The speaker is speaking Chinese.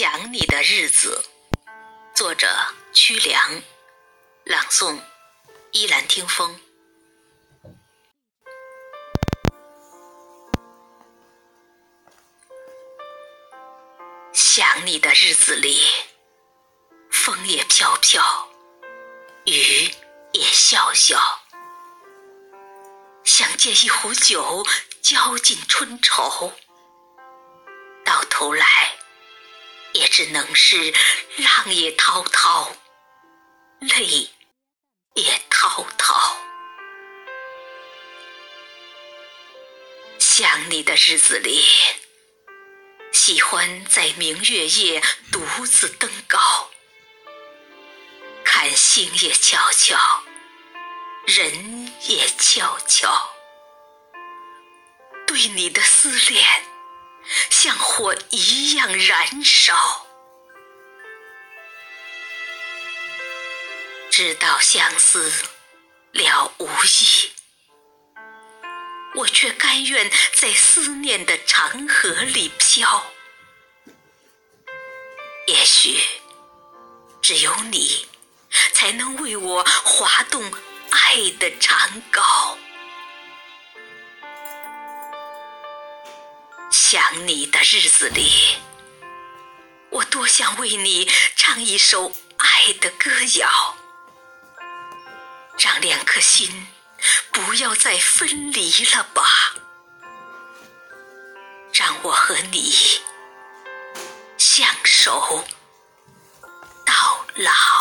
想你的日子，作者曲良，朗诵依兰听风。想你的日子里，风也飘飘，雨也潇潇，想借一壶酒浇尽春愁，到头来也只能是浪也滔滔，泪也滔滔。想你的日子里。喜欢在明月夜独自登高，看星也悄悄，人也悄悄。对你的思念，像火一样燃烧。知道相思了无益，我却甘愿在思念的长河里漂。也许只有你，才能为我划动爱的长篙。想你的日子里，我多想为你唱一首爱的歌谣，让两颗心不要再分离了吧，让我和你。相守到老。